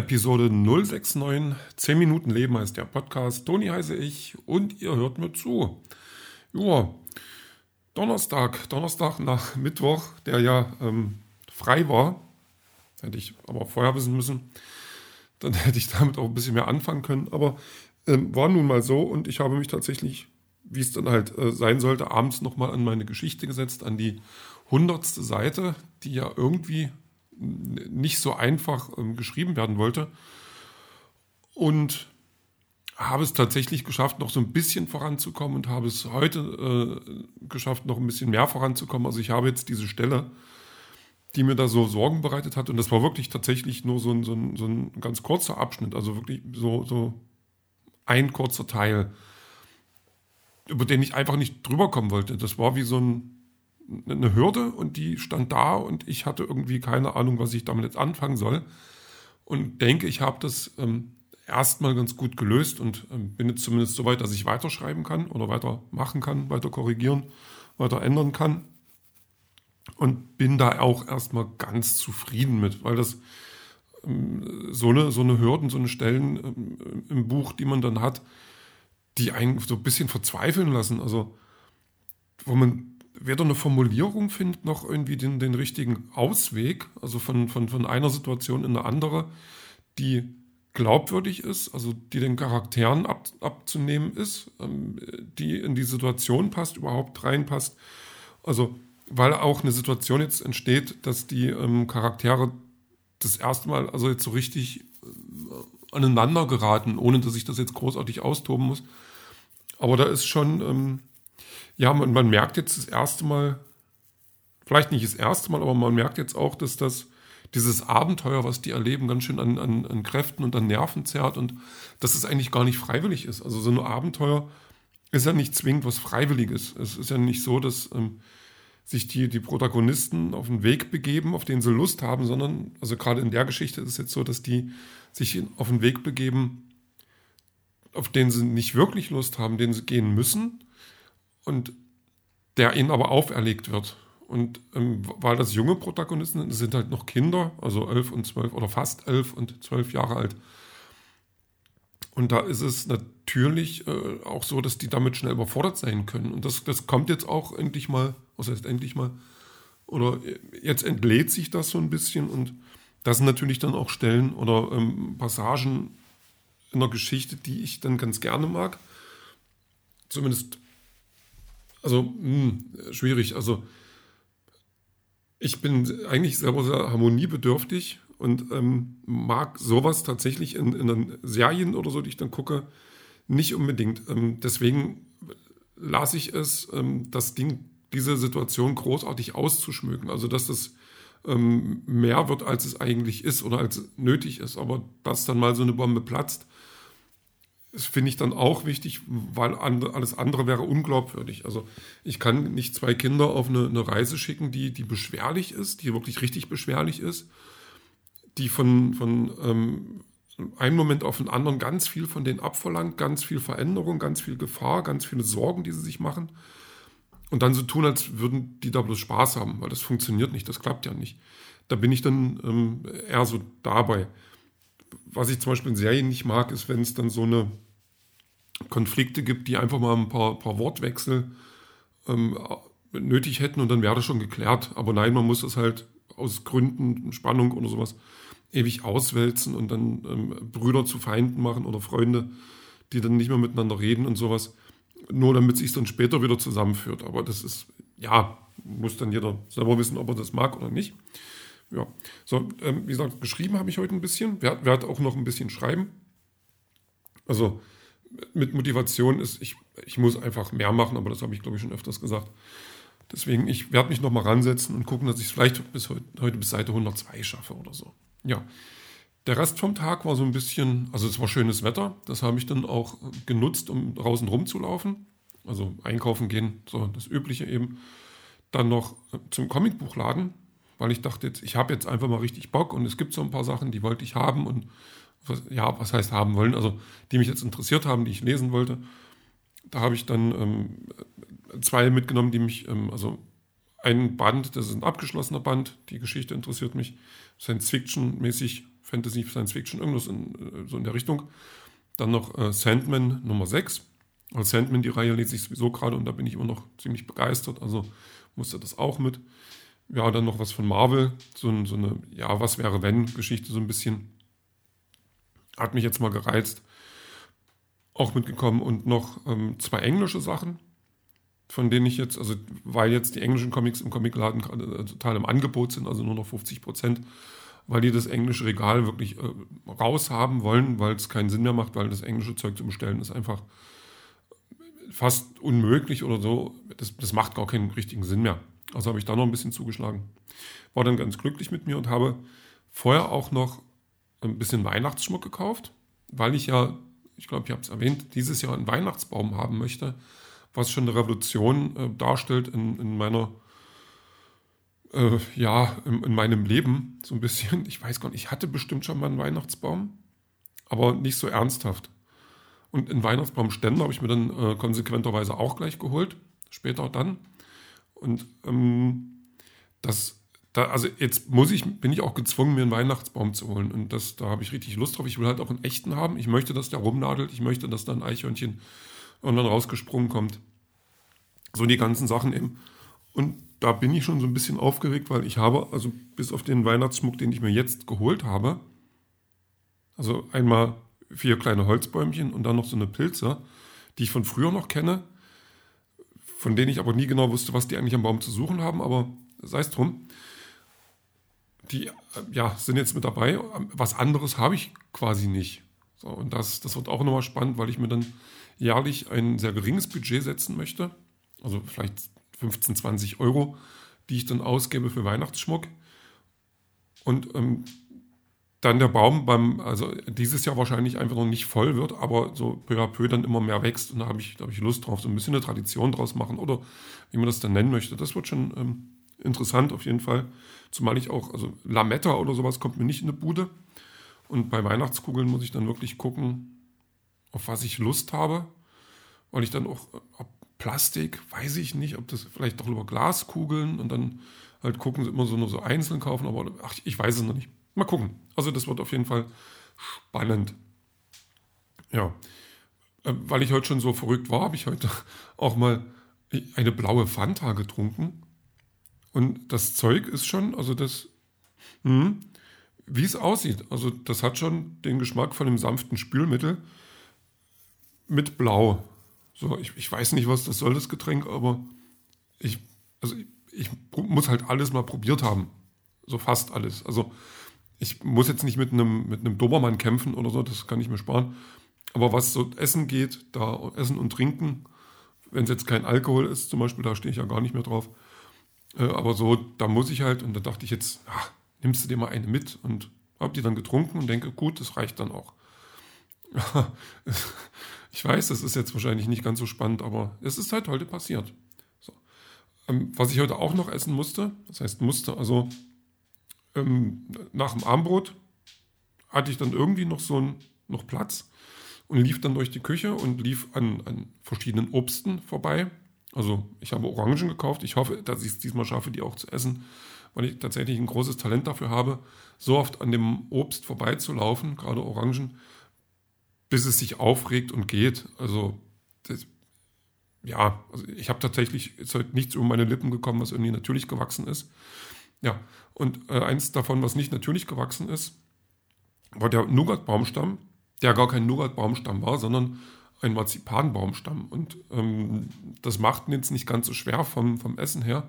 Episode 069, 10 Minuten Leben heißt der Podcast. Toni heiße ich und ihr hört mir zu. Ja, Donnerstag, Donnerstag nach Mittwoch, der ja ähm, frei war. Hätte ich aber vorher wissen müssen. Dann hätte ich damit auch ein bisschen mehr anfangen können. Aber ähm, war nun mal so und ich habe mich tatsächlich, wie es dann halt äh, sein sollte, abends nochmal an meine Geschichte gesetzt, an die hundertste Seite, die ja irgendwie nicht so einfach ähm, geschrieben werden wollte. Und habe es tatsächlich geschafft, noch so ein bisschen voranzukommen und habe es heute äh, geschafft, noch ein bisschen mehr voranzukommen. Also ich habe jetzt diese Stelle, die mir da so Sorgen bereitet hat. Und das war wirklich tatsächlich nur so ein, so ein, so ein ganz kurzer Abschnitt, also wirklich so, so ein kurzer Teil, über den ich einfach nicht drüber kommen wollte. Das war wie so ein eine Hürde und die stand da und ich hatte irgendwie keine Ahnung, was ich damit jetzt anfangen soll. Und denke, ich habe das ähm, erstmal ganz gut gelöst und ähm, bin jetzt zumindest so weit, dass ich weiterschreiben kann oder weitermachen kann, weiter korrigieren, weiter ändern kann. Und bin da auch erstmal ganz zufrieden mit, weil das ähm, so, eine, so eine Hürden, so eine Stellen ähm, im Buch, die man dann hat, die einen so ein bisschen verzweifeln lassen. Also, wo man weder eine Formulierung findet, noch irgendwie den, den richtigen Ausweg, also von, von, von einer Situation in eine andere, die glaubwürdig ist, also die den Charakteren ab, abzunehmen ist, ähm, die in die Situation passt, überhaupt reinpasst. Also, weil auch eine Situation jetzt entsteht, dass die ähm, Charaktere das erste Mal also jetzt so richtig äh, aneinander geraten, ohne dass ich das jetzt großartig austoben muss. Aber da ist schon ähm, ja, man, man merkt jetzt das erste Mal, vielleicht nicht das erste Mal, aber man merkt jetzt auch, dass das dieses Abenteuer, was die erleben, ganz schön an, an, an Kräften und an Nerven zerrt und dass es eigentlich gar nicht freiwillig ist. Also so ein Abenteuer ist ja nicht zwingend was Freiwilliges. Es ist ja nicht so, dass ähm, sich die, die Protagonisten auf einen Weg begeben, auf den sie Lust haben, sondern, also gerade in der Geschichte ist es jetzt so, dass die sich auf einen Weg begeben, auf den sie nicht wirklich Lust haben, den sie gehen müssen und der ihnen aber auferlegt wird. Und ähm, weil das junge Protagonisten sind halt noch Kinder, also elf und zwölf oder fast elf und zwölf Jahre alt. Und da ist es natürlich äh, auch so, dass die damit schnell überfordert sein können. Und das, das kommt jetzt auch endlich mal, was heißt endlich mal, oder jetzt entlädt sich das so ein bisschen. Und das sind natürlich dann auch Stellen oder ähm, Passagen in der Geschichte, die ich dann ganz gerne mag. Zumindest also mh, hm, schwierig. Also ich bin eigentlich selber sehr harmoniebedürftig und ähm, mag sowas tatsächlich in, in den Serien oder so, die ich dann gucke, nicht unbedingt. Ähm, deswegen lasse ich es, ähm, das Ding, diese Situation großartig auszuschmücken. Also dass das ähm, mehr wird, als es eigentlich ist oder als nötig ist. Aber dass dann mal so eine Bombe platzt, das finde ich dann auch wichtig, weil alles andere wäre unglaubwürdig. Also ich kann nicht zwei Kinder auf eine, eine, Reise schicken, die, die beschwerlich ist, die wirklich richtig beschwerlich ist, die von, von ähm, einem Moment auf den anderen ganz viel von denen abverlangt, ganz viel Veränderung, ganz viel Gefahr, ganz viele Sorgen, die sie sich machen. Und dann so tun, als würden die da bloß Spaß haben, weil das funktioniert nicht, das klappt ja nicht. Da bin ich dann ähm, eher so dabei was ich zum Beispiel in Serien nicht mag, ist, wenn es dann so eine Konflikte gibt, die einfach mal ein paar, paar Wortwechsel ähm, nötig hätten und dann wäre das schon geklärt. Aber nein, man muss das halt aus Gründen, Spannung oder sowas ewig auswälzen und dann ähm, Brüder zu Feinden machen oder Freunde, die dann nicht mehr miteinander reden und sowas, nur damit sich dann später wieder zusammenführt. Aber das ist, ja, muss dann jeder selber wissen, ob er das mag oder nicht ja. So, ähm, wie gesagt, geschrieben habe ich heute ein bisschen. Werde werd auch noch ein bisschen schreiben. Also mit Motivation ist, ich, ich muss einfach mehr machen, aber das habe ich, glaube ich, schon öfters gesagt. Deswegen, ich werde mich nochmal ransetzen und gucken, dass ich es vielleicht bis heute, heute bis Seite 102 schaffe oder so. Ja. Der Rest vom Tag war so ein bisschen, also es war schönes Wetter, das habe ich dann auch genutzt, um draußen rumzulaufen. Also einkaufen gehen, so das Übliche eben. Dann noch zum Comicbuchladen, weil ich dachte jetzt, ich habe jetzt einfach mal richtig Bock und es gibt so ein paar Sachen, die wollte ich haben und was, ja, was heißt haben wollen, also die mich jetzt interessiert haben, die ich lesen wollte. Da habe ich dann ähm, zwei mitgenommen, die mich, ähm, also ein Band, das ist ein abgeschlossener Band, die Geschichte interessiert mich, Science-Fiction-mäßig Fantasy, Science Fiction, irgendwas in, äh, so in der Richtung. Dann noch äh, Sandman Nummer 6. Als Sandman, die Reihe lese ich sowieso gerade und da bin ich immer noch ziemlich begeistert, also musste das auch mit. Ja, dann noch was von Marvel, so, so eine, ja, was wäre wenn Geschichte so ein bisschen. Hat mich jetzt mal gereizt. Auch mitgekommen und noch ähm, zwei englische Sachen, von denen ich jetzt, also weil jetzt die englischen Comics im Comicladen gerade total im Angebot sind, also nur noch 50 Prozent, weil die das englische Regal wirklich äh, raushaben wollen, weil es keinen Sinn mehr macht, weil das englische Zeug zu bestellen ist einfach fast unmöglich oder so. Das, das macht gar keinen richtigen Sinn mehr. Also habe ich da noch ein bisschen zugeschlagen. War dann ganz glücklich mit mir und habe vorher auch noch ein bisschen Weihnachtsschmuck gekauft, weil ich ja, ich glaube, ich habe es erwähnt, dieses Jahr einen Weihnachtsbaum haben möchte, was schon eine Revolution äh, darstellt in, in meiner, äh, ja, in, in, meinem Leben so ein bisschen. Ich weiß gar nicht, ich hatte bestimmt schon mal einen Weihnachtsbaum, aber nicht so ernsthaft. Und einen Weihnachtsbaumständer habe ich mir dann äh, konsequenterweise auch gleich geholt, später dann. Und ähm, das, da, also jetzt muss ich, bin ich auch gezwungen, mir einen Weihnachtsbaum zu holen. Und das, da habe ich richtig Lust drauf. Ich will halt auch einen echten haben. Ich möchte, dass der rumnadelt. Ich möchte, dass da ein Eichhörnchen und dann rausgesprungen kommt. So die ganzen Sachen eben. Und da bin ich schon so ein bisschen aufgeregt, weil ich habe, also bis auf den Weihnachtsschmuck, den ich mir jetzt geholt habe, also einmal vier kleine Holzbäumchen und dann noch so eine Pilze, die ich von früher noch kenne, von denen ich aber nie genau wusste, was die eigentlich am Baum zu suchen haben, aber sei es drum. Die äh, ja, sind jetzt mit dabei. Was anderes habe ich quasi nicht. So, und das, das wird auch nochmal spannend, weil ich mir dann jährlich ein sehr geringes Budget setzen möchte. Also vielleicht 15, 20 Euro, die ich dann ausgebe für Weihnachtsschmuck. Und ähm, dann der Baum beim, also dieses Jahr wahrscheinlich einfach noch nicht voll wird, aber so peu à peu dann immer mehr wächst und da habe ich, da hab ich Lust drauf, so ein bisschen eine Tradition draus machen oder wie man das dann nennen möchte. Das wird schon ähm, interessant auf jeden Fall. Zumal ich auch, also Lametta oder sowas kommt mir nicht in eine Bude. Und bei Weihnachtskugeln muss ich dann wirklich gucken, auf was ich Lust habe, weil ich dann auch, ob Plastik, weiß ich nicht, ob das vielleicht doch über Glaskugeln und dann halt gucken, immer so nur so einzeln kaufen, aber ach, ich weiß es noch nicht. Mal gucken. Also das wird auf jeden Fall spannend. Ja, äh, weil ich heute schon so verrückt war, habe ich heute auch mal eine blaue Fanta getrunken. Und das Zeug ist schon, also das, hm, wie es aussieht. Also das hat schon den Geschmack von einem sanften Spülmittel mit Blau. So, ich, ich weiß nicht, was das soll, das Getränk, aber ich, also ich, ich muss halt alles mal probiert haben. So fast alles. Also ich muss jetzt nicht mit einem, mit einem Dobermann kämpfen oder so, das kann ich mir sparen. Aber was so Essen geht, da Essen und Trinken, wenn es jetzt kein Alkohol ist, zum Beispiel, da stehe ich ja gar nicht mehr drauf. Äh, aber so, da muss ich halt, und da dachte ich jetzt, ach, nimmst du dir mal eine mit und habe die dann getrunken und denke, gut, das reicht dann auch. ich weiß, das ist jetzt wahrscheinlich nicht ganz so spannend, aber es ist halt heute passiert. So. Ähm, was ich heute auch noch essen musste, das heißt musste, also ähm, nach dem Armbrot hatte ich dann irgendwie noch so ein, noch Platz und lief dann durch die Küche und lief an, an verschiedenen Obsten vorbei. Also ich habe Orangen gekauft. Ich hoffe, dass ich es diesmal schaffe, die auch zu essen, weil ich tatsächlich ein großes Talent dafür habe, so oft an dem Obst vorbeizulaufen, gerade Orangen, bis es sich aufregt und geht. Also das, ja, also ich habe tatsächlich ist heute nichts über meine Lippen gekommen, was irgendwie natürlich gewachsen ist. Ja, und äh, eins davon, was nicht natürlich gewachsen ist, war der Nougat-Baumstamm, der gar kein Nougat-Baumstamm war, sondern ein Marzipan-Baumstamm. Und ähm, das macht ihn jetzt nicht ganz so schwer vom, vom Essen her.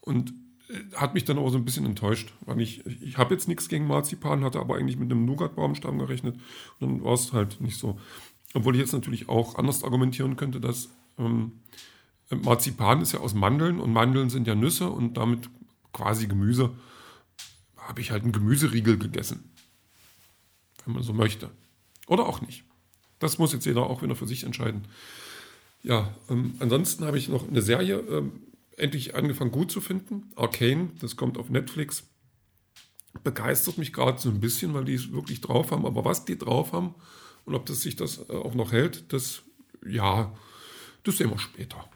Und äh, hat mich dann aber so ein bisschen enttäuscht, weil ich, ich habe jetzt nichts gegen Marzipan, hatte aber eigentlich mit einem Nougat-Baumstamm gerechnet. Und dann war es halt nicht so. Obwohl ich jetzt natürlich auch anders argumentieren könnte, dass ähm, Marzipan ist ja aus Mandeln und Mandeln sind ja Nüsse und damit quasi Gemüse, habe ich halt einen Gemüseriegel gegessen. Wenn man so möchte. Oder auch nicht. Das muss jetzt jeder auch wieder für sich entscheiden. Ja, ähm, ansonsten habe ich noch eine Serie ähm, endlich angefangen gut zu finden. Arcane, das kommt auf Netflix. Begeistert mich gerade so ein bisschen, weil die es wirklich drauf haben. Aber was die drauf haben und ob das sich das äh, auch noch hält, das, ja, das sehen wir später.